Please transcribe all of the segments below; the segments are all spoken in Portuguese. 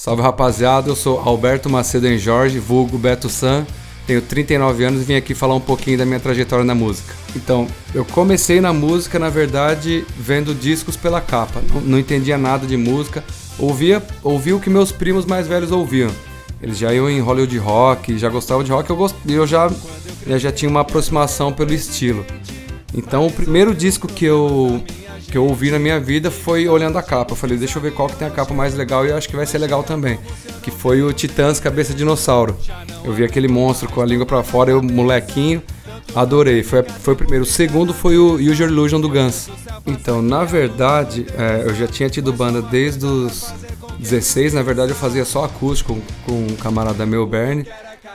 Salve rapaziada, eu sou Alberto Macedo em Jorge, vulgo Beto San. Tenho 39 anos e vim aqui falar um pouquinho da minha trajetória na música. Então, eu comecei na música, na verdade, vendo discos pela capa. Não, não entendia nada de música. Ouvia, ouvia o que meus primos mais velhos ouviam. Eles já iam em Hollywood Rock, já gostavam de rock, eu, gost... eu já, eu já tinha uma aproximação pelo estilo. Então, o primeiro disco que eu que eu ouvi na minha vida foi olhando a capa. Eu falei, deixa eu ver qual que tem a capa mais legal e eu acho que vai ser legal também. Que foi o Titãs Cabeça Dinossauro. Eu vi aquele monstro com a língua para fora, eu molequinho, adorei. Foi, foi o primeiro. O segundo foi o Use Your Illusion do Guns. Então, na verdade, é, eu já tinha tido banda desde os 16. Na verdade, eu fazia só acústico com, com um camarada meu, Bernie.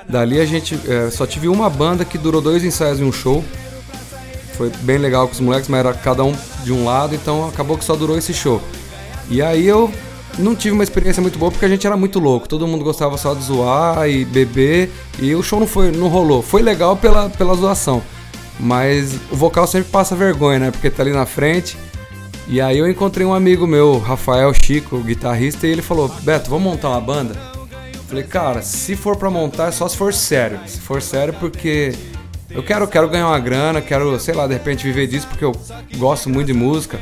Dali a gente é, só tive uma banda que durou dois ensaios e um show. Foi bem legal com os moleques, mas era cada um de um lado, então acabou que só durou esse show. E aí eu não tive uma experiência muito boa porque a gente era muito louco. Todo mundo gostava só de zoar e beber. E o show não foi, não rolou. Foi legal pela, pela zoação. Mas o vocal sempre passa vergonha, né? Porque tá ali na frente. E aí eu encontrei um amigo meu, Rafael Chico, guitarrista, e ele falou: Beto, vamos montar uma banda? Falei, cara, se for pra montar é só se for sério. Se for sério, porque eu quero, quero ganhar uma grana, quero, sei lá, de repente viver disso porque eu gosto muito de música,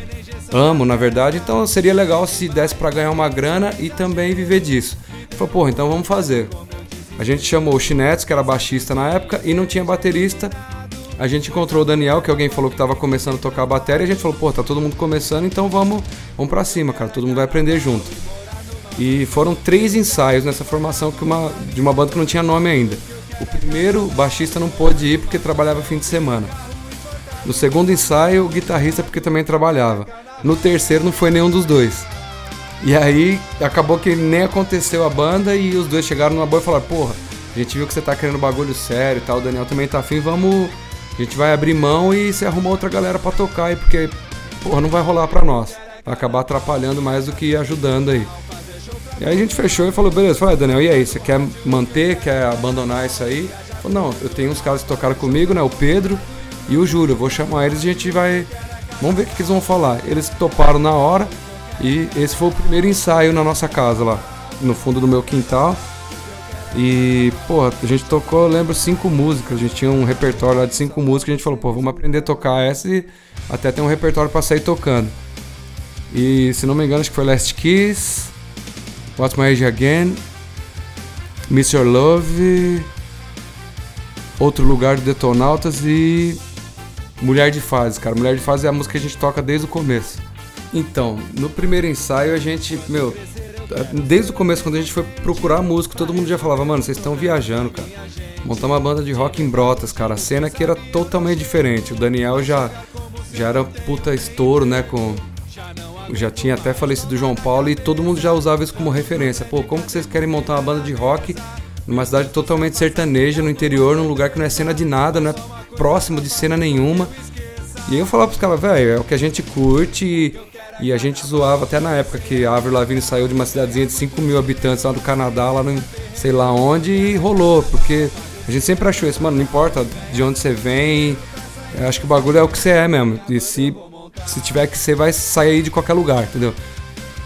amo na verdade, então seria legal se desse para ganhar uma grana e também viver disso. Falou, porra, então vamos fazer. A gente chamou o Chinetes, que era baixista na época, e não tinha baterista. A gente encontrou o Daniel, que alguém falou que estava começando a tocar bateria, e a gente falou, pô, tá todo mundo começando, então vamos, vamos pra cima, cara, todo mundo vai aprender junto. E foram três ensaios nessa formação que uma, de uma banda que não tinha nome ainda. O primeiro baixista não pôde ir porque trabalhava fim de semana. No segundo ensaio, o guitarrista porque também trabalhava. No terceiro não foi nenhum dos dois. E aí acabou que nem aconteceu a banda e os dois chegaram numa boa e falaram: Porra, a gente viu que você tá querendo bagulho sério e tal, o Daniel também tá afim, vamos. A gente vai abrir mão e você arruma outra galera para tocar aí, porque, porra, não vai rolar pra nós. Vai acabar atrapalhando mais do que ajudando aí. E aí a gente fechou e falou, beleza, falei, Daniel, e aí, você quer manter, quer abandonar isso aí? Falei, não, eu tenho uns caras que tocaram comigo, né? O Pedro e o Júlio, eu vou chamar eles e a gente vai. Vamos ver o que eles vão falar. Eles toparam na hora e esse foi o primeiro ensaio na nossa casa lá, no fundo do meu quintal. E, pô, a gente tocou, eu lembro, cinco músicas. A gente tinha um repertório lá de cinco músicas. A gente falou, pô, vamos aprender a tocar essa e até ter um repertório para sair tocando. E, se não me engano, acho que foi Last Kiss, What's My Age Again, Miss Your Love, Outro Lugar do Detonautas e Mulher de Fase, cara. Mulher de Fase é a música que a gente toca desde o começo. Então, no primeiro ensaio a gente, meu, desde o começo, quando a gente foi procurar música, todo mundo já falava, mano, vocês estão viajando, cara. Montar uma banda de rock em Brotas, cara. A cena que era totalmente diferente. O Daniel já, já era puta estouro, né, com já tinha até falecido João Paulo e todo mundo já usava isso como referência. Pô, como que vocês querem montar uma banda de rock numa cidade totalmente sertaneja, no interior, num lugar que não é cena de nada, não é próximo de cena nenhuma? E eu falava pros caras, velho, é o que a gente curte e, e, a gente zoava até na época que a Avril Lavigne saiu de uma cidadezinha de 5 mil habitantes lá do Canadá, lá no sei lá onde, e rolou, porque a gente sempre achou isso, mano, não importa de onde você vem, acho que o bagulho é o que você é mesmo. E se se tiver que ser, vai sair de qualquer lugar, entendeu?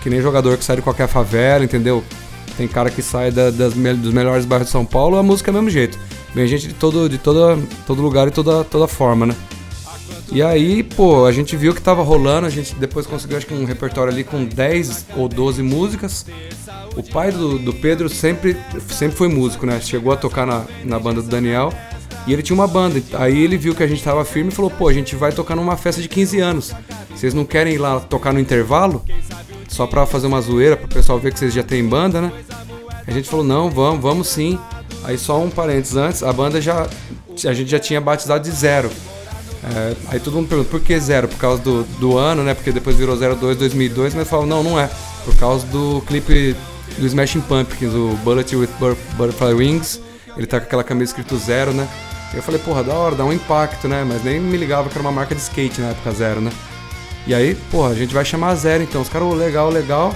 Que nem jogador que sai de qualquer favela, entendeu? Tem cara que sai da, das, dos melhores bairros de São Paulo, a música é do mesmo jeito. Vem gente de todo, de toda, todo lugar e toda, toda forma, né? E aí, pô, a gente viu que tava rolando, a gente depois conseguiu acho que um repertório ali com 10 ou 12 músicas. O pai do, do Pedro sempre, sempre foi músico, né? Chegou a tocar na, na banda do Daniel. E ele tinha uma banda. Aí ele viu que a gente tava firme e falou: pô, a gente vai tocar numa festa de 15 anos. Vocês não querem ir lá tocar no intervalo? Só pra fazer uma zoeira, pro pessoal ver que vocês já têm banda, né? A gente falou: não, vamos, vamos sim. Aí só um parênteses antes, a banda já. A gente já tinha batizado de zero. É, aí todo mundo pergunta por que zero? Por causa do, do ano, né? Porque depois virou 02 2002, mas falam, não, não é. Por causa do clipe do Smashing Pumpkins, o Bullet with Butterfly Wings. Ele tá com aquela camisa escrito zero, né? Eu falei, porra, da hora, dá um impacto, né? Mas nem me ligava que era uma marca de skate na época zero, né? E aí, porra, a gente vai chamar zero então. Os caras, oh, legal, legal.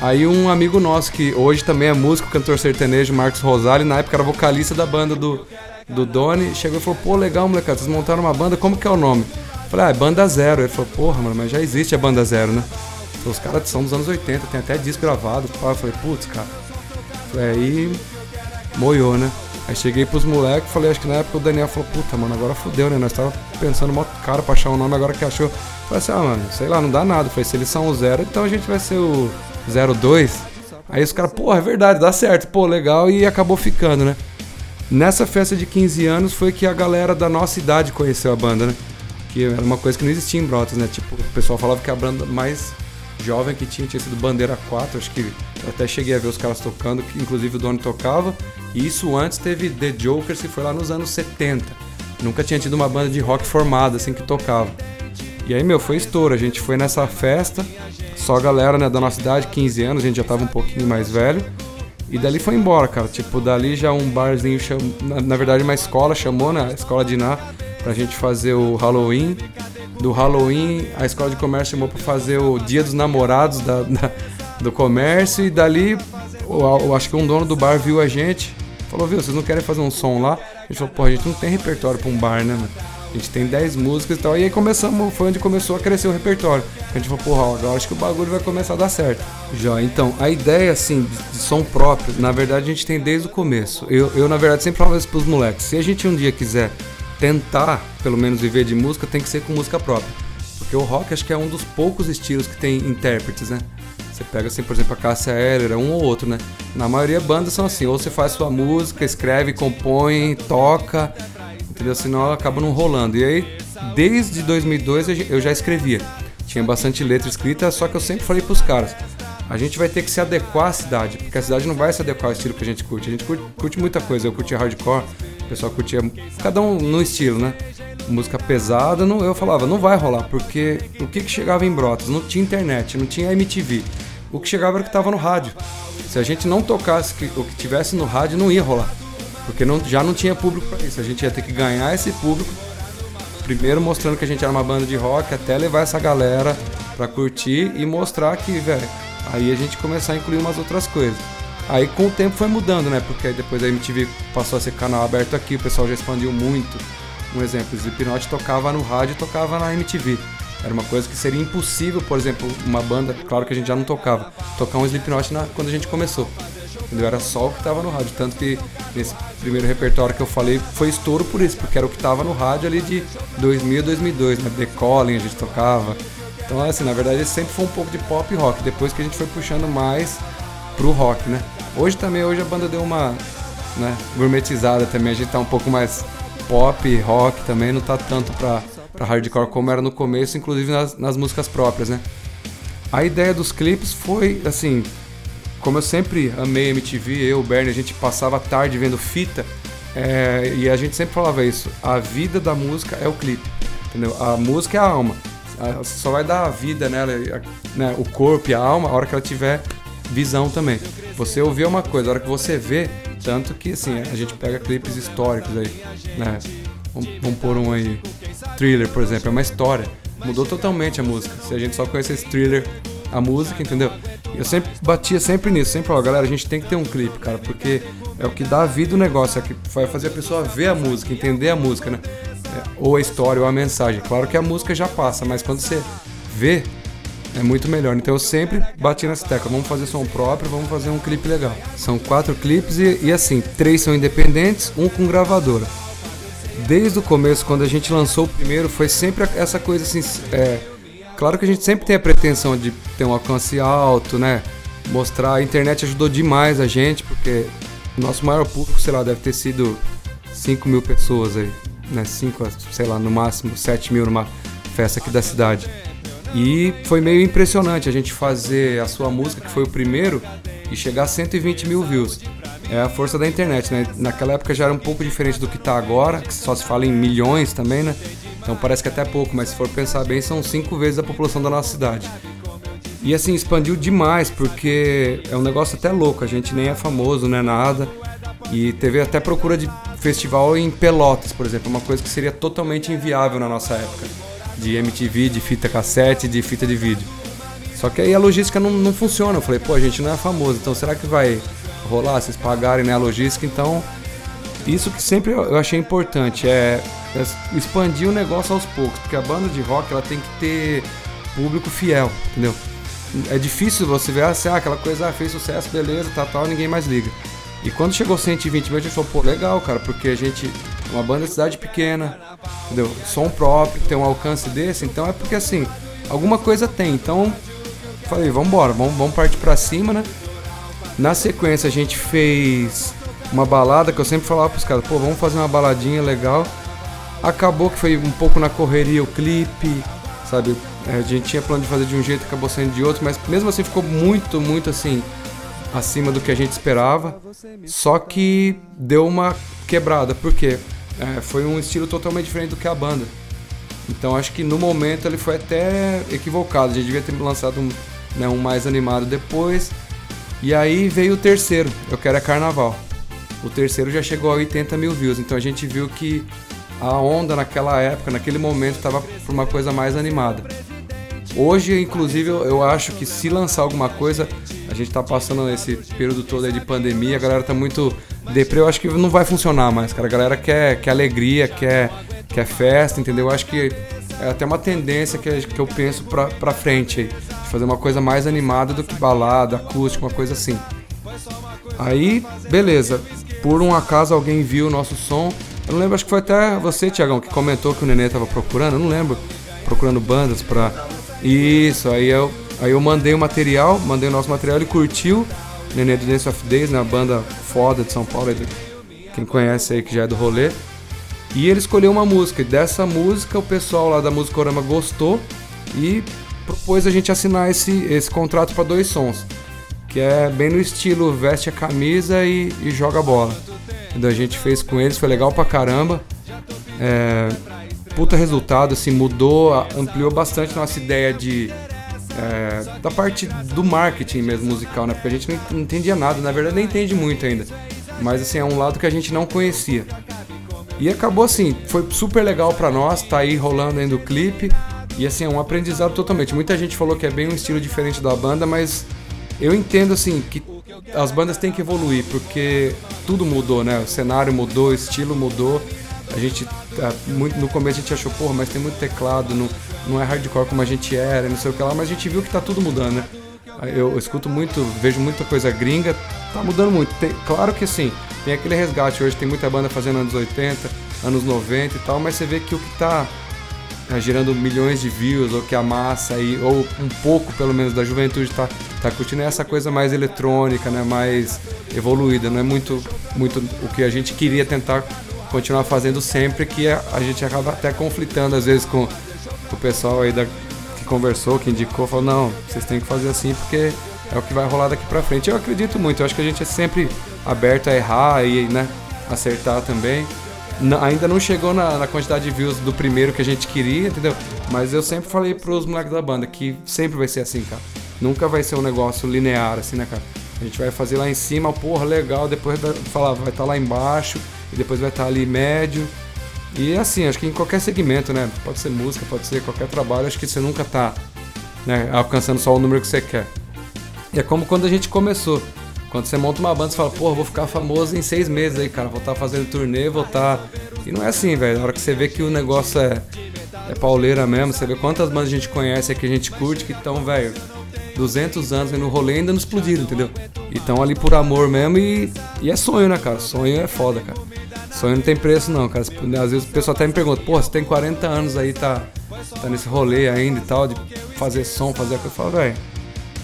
Aí um amigo nosso, que hoje também é músico, cantor sertanejo, Marcos Rosário, na época era vocalista da banda do, do Doni, chegou e falou, pô, legal, molecada, vocês montaram uma banda, como que é o nome? Eu falei, ah, é Banda Zero. Ele falou, porra, mano, mas já existe a Banda Zero, né? Os caras são dos anos 80, tem até disco gravado. Eu falei, putz, cara. Aí moiou, né? Aí cheguei pros moleques, falei, acho que na época o Daniel falou, puta, mano, agora fudeu, né? Nós tava pensando mó cara pra achar um nome, agora que achou. Falei assim, ah, mano, sei lá, não dá nada. Falei, se eles são o zero, então a gente vai ser o 02. Aí os caras, porra, é verdade, dá certo, pô, legal, e acabou ficando, né? Nessa festa de 15 anos foi que a galera da nossa idade conheceu a banda, né? Que era uma coisa que não existia em Brotas, né? Tipo, o pessoal falava que a banda mais jovem que tinha tinha sido Bandeira 4, acho que até cheguei a ver os caras tocando, que inclusive o dono tocava. E isso antes teve The Jokers, que foi lá nos anos 70. Nunca tinha tido uma banda de rock formada assim que tocava. E aí, meu, foi estouro. A gente foi nessa festa, só a galera né, da nossa idade, 15 anos, a gente já tava um pouquinho mais velho. E dali foi embora, cara. Tipo, dali já um barzinho, cham... na, na verdade uma escola chamou, né? A escola de Iná, pra gente fazer o Halloween. Do Halloween, a escola de comércio chamou pra fazer o Dia dos Namorados da, da do comércio. E dali, eu acho que um dono do bar viu a gente, falou: Viu, vocês não querem fazer um som lá? A gente falou: Pô, a gente não tem repertório pra um bar, né? A gente tem 10 músicas e tal. E aí começamos, foi onde começou a crescer o repertório. A gente falou, porra, agora acho que o bagulho vai começar a dar certo. Já, então, a ideia, assim, de, som próprio, na verdade a gente tem desde o começo. Eu, eu na verdade, sempre falo isso pros moleques. Se a gente um dia quiser tentar, pelo menos, viver de música, tem que ser com música própria. Porque o rock acho que é um dos poucos estilos que tem intérpretes, né? Você pega assim, por exemplo, a Cássia Eller, um ou outro, né? Na maioria bandas são assim, ou você faz sua música, escreve, compõe, toca, entendeu? Senão acaba não rolando. E aí, desde 2002 eu já escrevia. Tinha bastante letra escrita, só que eu sempre falei pros caras, a gente vai ter que se adequar à cidade, porque a cidade não vai se adequar ao estilo que a gente curte. A gente curte, curte muita coisa, eu curtia hardcore, o pessoal curtia, cada um no estilo, né? Música pesada, não, eu falava, não vai rolar, porque o que, que chegava em Brotas? Não tinha internet, não tinha MTV. O que chegava era o que estava no rádio. Se a gente não tocasse o que tivesse no rádio, não ia rolar. Porque não, já não tinha público para isso. A gente ia ter que ganhar esse público. Primeiro mostrando que a gente era uma banda de rock, até levar essa galera para curtir e mostrar que, velho, aí a gente começar a incluir umas outras coisas. Aí com o tempo foi mudando, né? Porque depois a MTV passou a ser canal aberto aqui, o pessoal já expandiu muito. Um exemplo, o Slipknot tocava no rádio tocava na MTV. Era uma coisa que seria impossível, por exemplo, uma banda, claro que a gente já não tocava, tocar um Slipknot na, quando a gente começou. Entendeu? Era só o que estava no rádio. Tanto que nesse primeiro repertório que eu falei foi estouro por isso, porque era o que estava no rádio ali de 2000 a 2002, né? The Calling a gente tocava. Então, assim, na verdade, sempre foi um pouco de pop rock. Depois que a gente foi puxando mais pro rock, né? Hoje também, hoje a banda deu uma né, gourmetizada também. A gente tá um pouco mais pop, rock também, não tá tanto pra, pra hardcore como era no começo, inclusive nas, nas músicas próprias, né? A ideia dos clipes foi, assim, como eu sempre amei MTV, eu, o Bernie, a gente passava a tarde vendo fita é, e a gente sempre falava isso: a vida da música é o clipe, entendeu? A música é a alma. Você só vai dar a vida nela, né, o corpo e a alma, a hora que ela tiver visão também. Você ouvir uma coisa, a hora que você vê, tanto que assim, a gente pega clipes históricos aí, né? Vamos, vamos pôr um aí. Thriller, por exemplo, é uma história. Mudou totalmente a música. Se a gente só conhecesse thriller, a música, entendeu? Eu sempre batia sempre nisso, sempre falava, galera, a gente tem que ter um clipe, cara, porque é o que dá vida o negócio, é o que vai fazer a pessoa ver a música, entender a música, né? É, ou a história, ou a mensagem. Claro que a música já passa, mas quando você vê, é muito melhor. Então eu sempre bati nessa tecla, vamos fazer som próprio, vamos fazer um clipe legal. São quatro clipes e, e assim, três são independentes, um com gravadora. Desde o começo, quando a gente lançou o primeiro, foi sempre essa coisa assim, é, Claro que a gente sempre tem a pretensão de ter um alcance alto, né? Mostrar, a internet ajudou demais a gente, porque o nosso maior público, sei lá, deve ter sido 5 mil pessoas aí, né? 5, sei lá, no máximo 7 mil numa festa aqui da cidade. E foi meio impressionante a gente fazer a sua música, que foi o primeiro, e chegar a 120 mil views. É a força da internet, né? Naquela época já era um pouco diferente do que está agora, que só se fala em milhões também, né? Então parece que até pouco, mas se for pensar bem, são cinco vezes a população da nossa cidade. E assim, expandiu demais, porque é um negócio até louco, a gente nem é famoso, não é nada. E teve até procura de festival em Pelotas, por exemplo, uma coisa que seria totalmente inviável na nossa época. De MTV, de fita cassete, de fita de vídeo. Só que aí a logística não, não funciona. Eu falei, pô, a gente não é famoso, então será que vai rolar? Vocês pagarem né, a logística? Então, isso que sempre eu achei importante é é expandir o negócio aos poucos, porque a banda de rock ela tem que ter público fiel, entendeu? é difícil você ver assim, ah, aquela coisa ah, fez sucesso, beleza, tá tal, ninguém mais liga. E quando chegou 120 mil, a gente falou, pô, legal, cara, porque a gente, uma banda de cidade pequena, entendeu? Som próprio, tem um alcance desse, então é porque assim, alguma coisa tem. Então, falei, vamos embora, vamos, vamos partir pra cima, né? Na sequência, a gente fez uma balada que eu sempre falava pros caras, pô, vamos fazer uma baladinha legal. Acabou que foi um pouco na correria o clipe, sabe? A gente tinha plano de fazer de um jeito, acabou sendo de outro, mas mesmo assim ficou muito, muito assim, acima do que a gente esperava. Só que deu uma quebrada, porque é, foi um estilo totalmente diferente do que a banda. Então acho que no momento ele foi até equivocado. A gente devia ter lançado um, né, um mais animado depois. E aí veio o terceiro, Eu Quero é Carnaval. O terceiro já chegou a 80 mil views, então a gente viu que a onda naquela época, naquele momento, estava por uma coisa mais animada. Hoje, inclusive, eu acho que se lançar alguma coisa, a gente está passando esse período todo de pandemia, a galera tá muito deprê, eu acho que não vai funcionar mais, cara. A galera quer, quer alegria, quer, quer festa, entendeu? Eu acho que é até uma tendência que, que eu penso pra, pra frente aí, fazer uma coisa mais animada do que balada, acústica, uma coisa assim. Aí, beleza. Por um acaso alguém viu o nosso som. Eu não lembro, acho que foi até você, Tiagão, que comentou que o Nenê tava procurando, eu não lembro. Procurando bandas pra. Isso, aí eu, aí eu mandei o material, mandei o nosso material, ele curtiu. Nenê do Dance of Days, né? A banda foda de São Paulo, quem conhece aí que já é do rolê. E ele escolheu uma música. E dessa música o pessoal lá da Musicorama gostou e propôs a gente assinar esse, esse contrato para dois sons que é bem no estilo veste a camisa e, e joga bola. Então a gente fez com eles, foi legal pra caramba. É, puta resultado, assim, mudou, ampliou bastante nossa ideia de. É, da parte do marketing mesmo musical, né? Porque a gente não, entendia nada, na verdade nem entende muito ainda. Mas assim, é um lado que a gente não conhecia. E acabou assim, foi super legal para nós, tá aí rolando ainda o clipe. E assim, é um aprendizado totalmente. Muita gente falou que é bem um estilo diferente da banda, mas eu entendo assim que as bandas têm que evoluir porque tudo mudou, né? O cenário mudou, o estilo mudou. A gente no começo a gente achou, porra, mas tem muito teclado, não, não é hardcore como a gente era, não sei o que lá, mas a gente viu que tá tudo mudando, né? Eu, escuto muito, vejo muita coisa gringa, tá mudando muito. Tem, claro que sim, tem aquele resgate hoje, tem muita banda fazendo anos 80, anos 90 e tal, mas você vê que o que tá gerando milhões de views, ou que a massa aí, ou um pouco pelo menos da juventude tá, tá curtindo é essa coisa mais eletrônica, né, mais evoluída, não é muito, muito o que a gente queria tentar continuar fazendo sempre, que a, a gente acaba até conflitando às vezes com, o pessoal aí da, que conversou, que indicou, falou, não, vocês têm que fazer assim porque é o que vai rolar daqui pra frente. Eu acredito muito, eu acho que a gente é sempre aberto a errar e né, acertar também ainda não chegou na, na, quantidade de views do primeiro que a gente queria, entendeu? Mas eu sempre falei pros moleques da banda que sempre vai ser assim, cara. Nunca vai ser um negócio linear, assim, né, cara? A gente vai fazer lá em cima, porra, legal, depois vai falar, vai estar tá lá embaixo, e depois vai estar tá ali médio. E assim, acho que em qualquer segmento, né? Pode ser música, pode ser qualquer trabalho, acho que você nunca tá né, alcançando só o número que você quer. E é como quando a gente começou. Quando você monta uma banda, você fala, porra, vou ficar famoso em seis meses aí, cara. Vou estar tá fazendo turnê, vou estar. Tá... E não é assim, velho. Na hora que você vê que o negócio é, é pauleira mesmo, você vê quantas bandas a gente conhece que a gente curte, que estão, velho, 200 anos no rolê ainda não explodiram, entendeu? E estão ali por amor mesmo e, e é sonho, né, cara? Sonho é foda, cara. Sonho não tem preço, não, cara. Às vezes o pessoal até me pergunta, pô, você tem 40 anos aí, tá, tá nesse rolê ainda e tal, de fazer som, fazer coisa. Eu falo, velho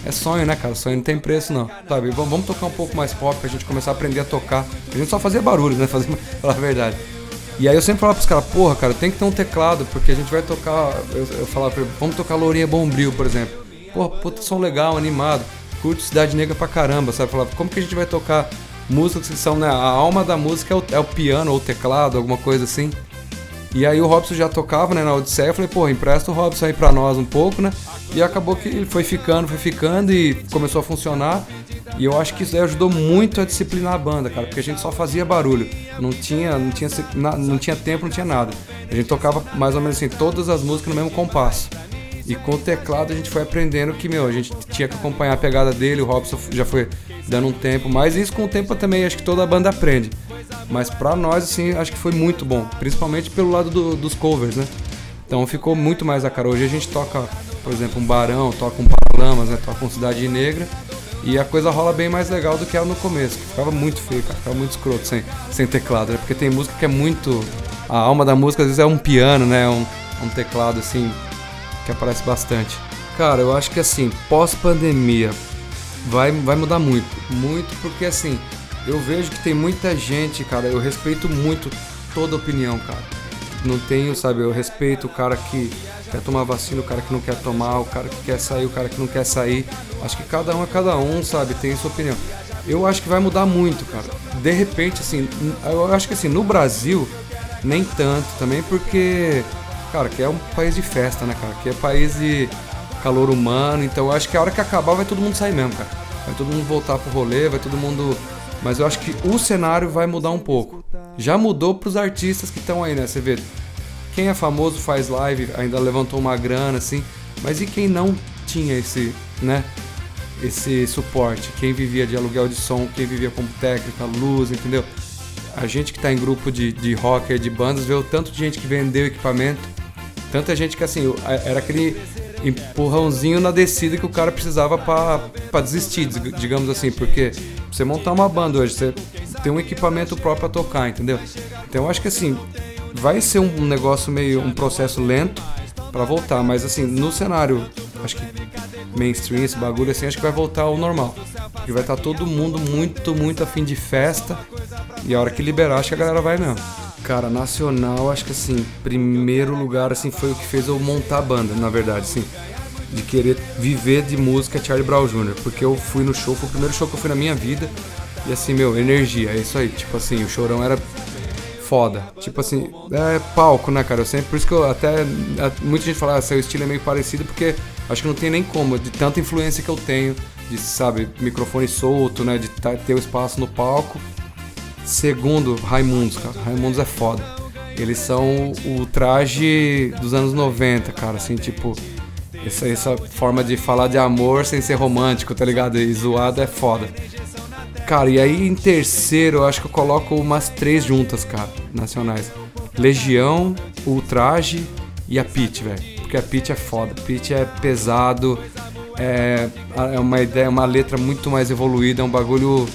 é sonho, né, cara? Sonho não tem preço, não. Sabe? Vamos, vamos tocar um pouco mais pop pra gente começar a aprender a tocar. A gente só fazia barulho, né? Fazer, falar a verdade. E aí eu sempre falava pros caras, porra, cara, tem que ter um teclado, porque a gente vai tocar. Eu, eu falava pra ele, vamos tocar Lourinha Bombril, por exemplo. Porra, puta som legal, animado. Curto Cidade Negra pra caramba, sabe? Falava, como que a gente vai tocar músicas que são, né? A alma da música é o, é o piano ou o teclado, alguma coisa assim. E aí o Robson já tocava, né, na Odisseia, eu falei, pô, empresta o Robson aí pra nós um pouco, né? E acabou que ele foi ficando, foi ficando e começou a funcionar. E eu acho que isso ajudou muito a disciplinar a banda, cara, porque a gente só fazia barulho. Não tinha, não tinha, não tinha tempo, não tinha nada. A gente tocava mais ou menos assim, todas as músicas no mesmo compasso. E com o teclado a gente foi aprendendo que, meu, a gente tinha que acompanhar a pegada dele, o Robson já foi dando um tempo, mas isso com o tempo também acho que toda a banda aprende. Mas pra nós, assim, acho que foi muito bom. Principalmente pelo lado do, dos covers, né? Então ficou muito mais a cara. Hoje a gente toca, por exemplo, um Barão, toca um Paralamas, né? Tocam Cidade Negra. E a coisa rola bem mais legal do que era no começo, que ficava muito feio, cara. Ficava muito escroto sem, sem teclado, né? Porque tem música que é muito. A alma da música às vezes é um piano, né? Um, um teclado assim, que aparece bastante. Cara, eu acho que assim, pós-pandemia, vai, vai mudar muito. Muito porque assim, eu vejo que tem muita gente, cara, eu respeito muito toda opinião, cara. Não tenho, sabe, eu respeito o cara que quer tomar vacina, o cara que não quer tomar, o cara que quer sair, o cara que não quer sair. Acho que cada um é cada um, sabe, tem sua opinião. Eu acho que vai mudar muito, cara. De repente, assim, eu acho que assim, no Brasil, nem tanto também, porque, cara, que é um país de festa, né, cara? Que é país de calor humano, então eu acho que a hora que acabar vai todo mundo sair mesmo, cara. Vai todo mundo voltar pro rolê, vai todo mundo. Mas eu acho que o cenário vai mudar um pouco. Já mudou pros artistas que estão aí, né? Você vê, quem é famoso faz live, ainda levantou uma grana, assim. Mas e quem não tinha esse, né? Esse suporte? Quem vivia de aluguel de som, quem vivia como técnica, luz, entendeu? A gente que tá em grupo de, de rocker, de bandas, vê o tanto de gente que vendeu equipamento. Tanta gente que, assim, era aquele empurrãozinho na descida que o cara precisava para desistir, digamos assim, porque você montar uma banda hoje, você tem um equipamento próprio para tocar, entendeu? Então eu acho que assim, vai ser um negócio meio um processo lento para voltar, mas assim, no cenário, acho que mainstream esse bagulho assim, acho que vai voltar ao normal. E vai estar tá todo mundo muito, muito afim de festa. E a hora que liberar, acho que a galera vai mesmo. Cara, nacional, acho que assim, primeiro lugar assim foi o que fez eu montar a banda, na verdade, assim, de querer viver de música Charlie Brown Jr., porque eu fui no show, foi o primeiro show que eu fui na minha vida. E assim, meu, energia, é isso aí. Tipo assim, o chorão era foda. Tipo assim, é palco, né, cara? Eu sempre, por isso que eu até. Muita gente fala, ah, seu estilo é meio parecido, porque acho que não tem nem como, de tanta influência que eu tenho, de, sabe, microfone solto, né? De ter o espaço no palco. Segundo, Raimundos, cara. Raimundos é foda. Eles são o traje dos anos 90, cara, assim, tipo. Essa, essa forma de falar de amor sem ser romântico, tá ligado? E zoado é foda. Cara, e aí em terceiro eu acho que eu coloco umas três juntas, cara, nacionais. Legião, Ultraje e a Pit, velho. Porque a Pit é foda. Pit é pesado, é, é uma ideia, uma letra muito mais evoluída, é um bagulho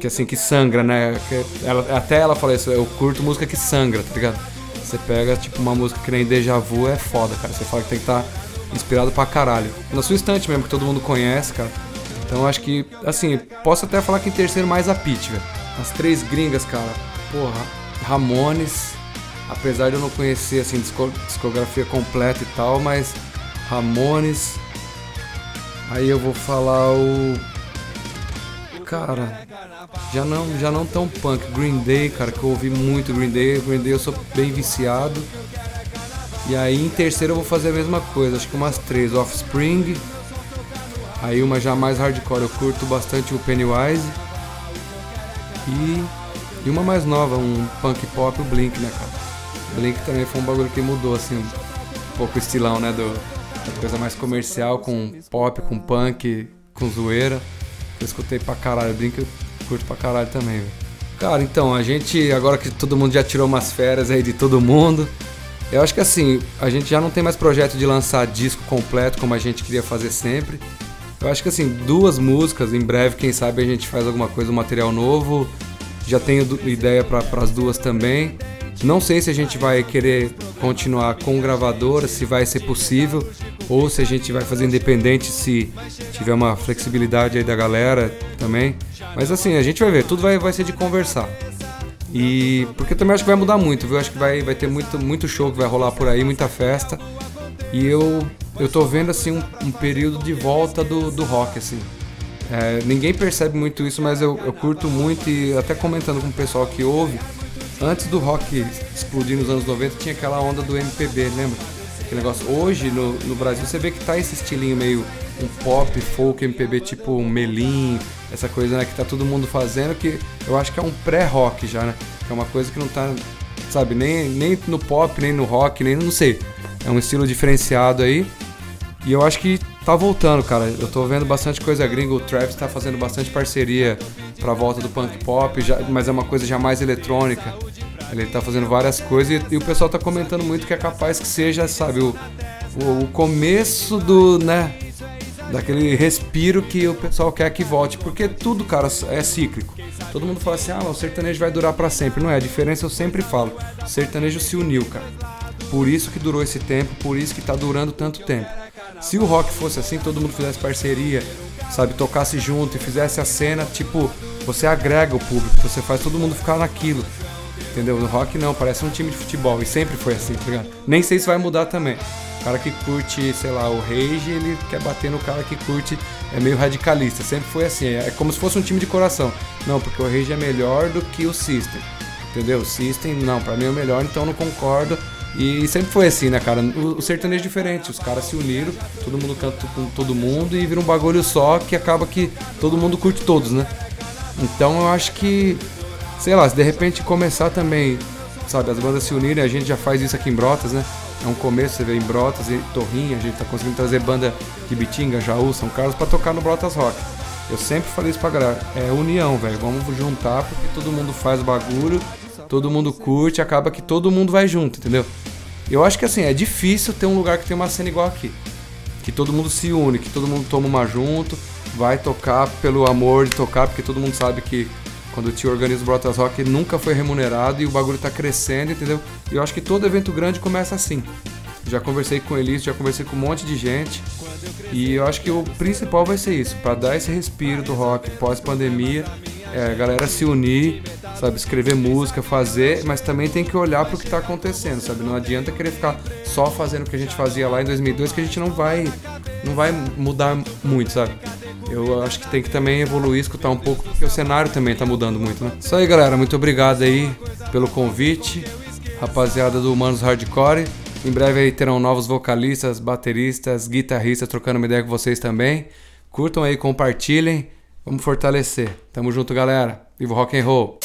que assim, que sangra, né? Que ela, até ela fala isso, eu curto música que sangra, tá ligado? Você pega, tipo, uma música que nem Deja Vu, é foda, cara. Você fala que tem que estar tá inspirado pra caralho. Na sua estante mesmo, que todo mundo conhece, cara. Então acho que, assim, posso até falar que em terceiro mais a Pitch, velho. As três gringas, cara. Porra, Ramones, apesar de eu não conhecer, assim, discografia completa e tal, mas Ramones. Aí eu vou falar o cara, já não, já não tão punk. Green Day, cara, que eu ouvi muito Green Day. Green Day eu sou bem viciado. E aí em terceiro eu vou fazer a mesma coisa, acho que umas três. Offspring. Aí uma já mais hardcore, eu curto bastante o Pennywise. E, e uma mais nova, um punk pop, o Blink, né, cara? Blink também foi um bagulho que mudou, assim, um pouco o estilão, né, do, da coisa mais comercial, com pop, com punk, com zoeira. Eu escutei pra caralho, Blink eu curto pra caralho também. Cara, então, a gente, agora que todo mundo já tirou umas férias aí de todo mundo, eu acho que assim, a gente já não tem mais projeto de lançar disco completo como a gente queria fazer sempre. Eu acho que assim, duas músicas, em breve, quem sabe a gente faz alguma coisa, um material novo. Já tenho ideia para as duas também. Não sei se a gente vai querer continuar com gravadora, se vai ser possível, ou se a gente vai fazer independente, se tiver uma flexibilidade aí da galera também. Mas assim, a gente vai ver, tudo vai, vai ser de conversar. E porque também acho que vai mudar muito, viu? Acho que vai, vai ter muito, muito show que vai rolar por aí, muita festa. E eu, eu tô vendo assim um, um período de volta do, do rock, assim. É, ninguém percebe muito isso, mas eu, eu curto muito e até comentando com o pessoal que ouve, antes do rock explodir nos anos 90, tinha aquela onda do MPB, lembra? Aquele negócio. Hoje no, no Brasil você vê que tá esse estilinho meio um pop, folk, MPB, tipo melim, essa coisa né, que tá todo mundo fazendo, que eu acho que é um pré-rock já, né? Que é uma coisa que não tá, sabe, nem, nem no pop, nem no rock, nem não sei. É um estilo diferenciado aí. E eu acho que tá voltando, cara. Eu tô vendo bastante coisa gringa. O Travis tá fazendo bastante parceria pra volta do punk pop, já, mas é uma coisa já mais eletrônica. Ele tá fazendo várias coisas e, e, o pessoal tá comentando muito que é capaz que seja, sabe, o, o, o começo do, né, daquele respiro que o pessoal quer que volte, porque tudo, cara, é cíclico. Todo mundo fala assim: "Ah, o sertanejo vai durar para sempre". Não é, a diferença eu sempre falo. O sertanejo se uniu, cara. Por isso que durou esse tempo, por isso que tá durando tanto tempo. Se o rock fosse assim, todo mundo fizesse parceria, sabe, tocasse junto e fizesse a cena, tipo, você agrega o público, você faz todo mundo ficar naquilo. Entendeu? No rock não, parece um time de futebol e sempre foi assim, tá ligado? Nem sei se vai mudar também. Cara que curte, sei lá, o Rage, ele quer bater no cara que curte, é meio radicalista. Sempre foi assim, é como se fosse um time de coração. Não, porque o Rage é melhor do que o System. Entendeu? O System, não, pra mim é o melhor, então não concordo. E sempre foi assim, né, cara? O, o sertanejo é diferente, os caras se uniram, todo mundo canta com todo mundo e vira um bagulho só que acaba que todo mundo curte todos, né? Então eu acho que, sei lá, se de repente começar também, sabe, as bandas se unirem, a gente já faz isso aqui em Brotas, né? É um começo, você vê em Brotas e Torrinha, a gente tá conseguindo trazer banda de Bitinga, Jaú, São Carlos para tocar no Brotas Rock. Eu sempre falei isso pra galera, é união, velho, vamos juntar porque todo mundo faz o bagulho, todo mundo curte, acaba que todo mundo vai junto, entendeu? Eu acho que assim, é difícil ter um lugar que tem uma cena igual aqui. Que todo mundo se une, que todo mundo toma uma junto, vai tocar pelo amor de tocar, porque todo mundo sabe que quando o tio organiza o Brotas Rock nunca foi remunerado e o bagulho tá crescendo, entendeu? E eu acho que todo evento grande começa assim. Já conversei com eles, já conversei com um monte de gente. E eu acho que o principal vai ser isso, para dar esse respiro do rock pós-pandemia, é, a galera se unir, sabe, escrever música, fazer, mas também tem que olhar para o que está acontecendo, sabe? Não adianta querer ficar só fazendo o que a gente fazia lá em 2002, que a gente não vai, não vai mudar muito, sabe? Eu acho que tem que também evoluir, escutar um pouco, porque o cenário também tá mudando muito, né? Isso aí, galera. Muito obrigado aí pelo convite. Rapaziada do Humanos Hardcore. Em breve aí terão novos vocalistas, bateristas, guitarristas trocando uma ideia com vocês também. Curtam aí, compartilhem. Vamos fortalecer. Tamo junto, galera. Viva rock and roll.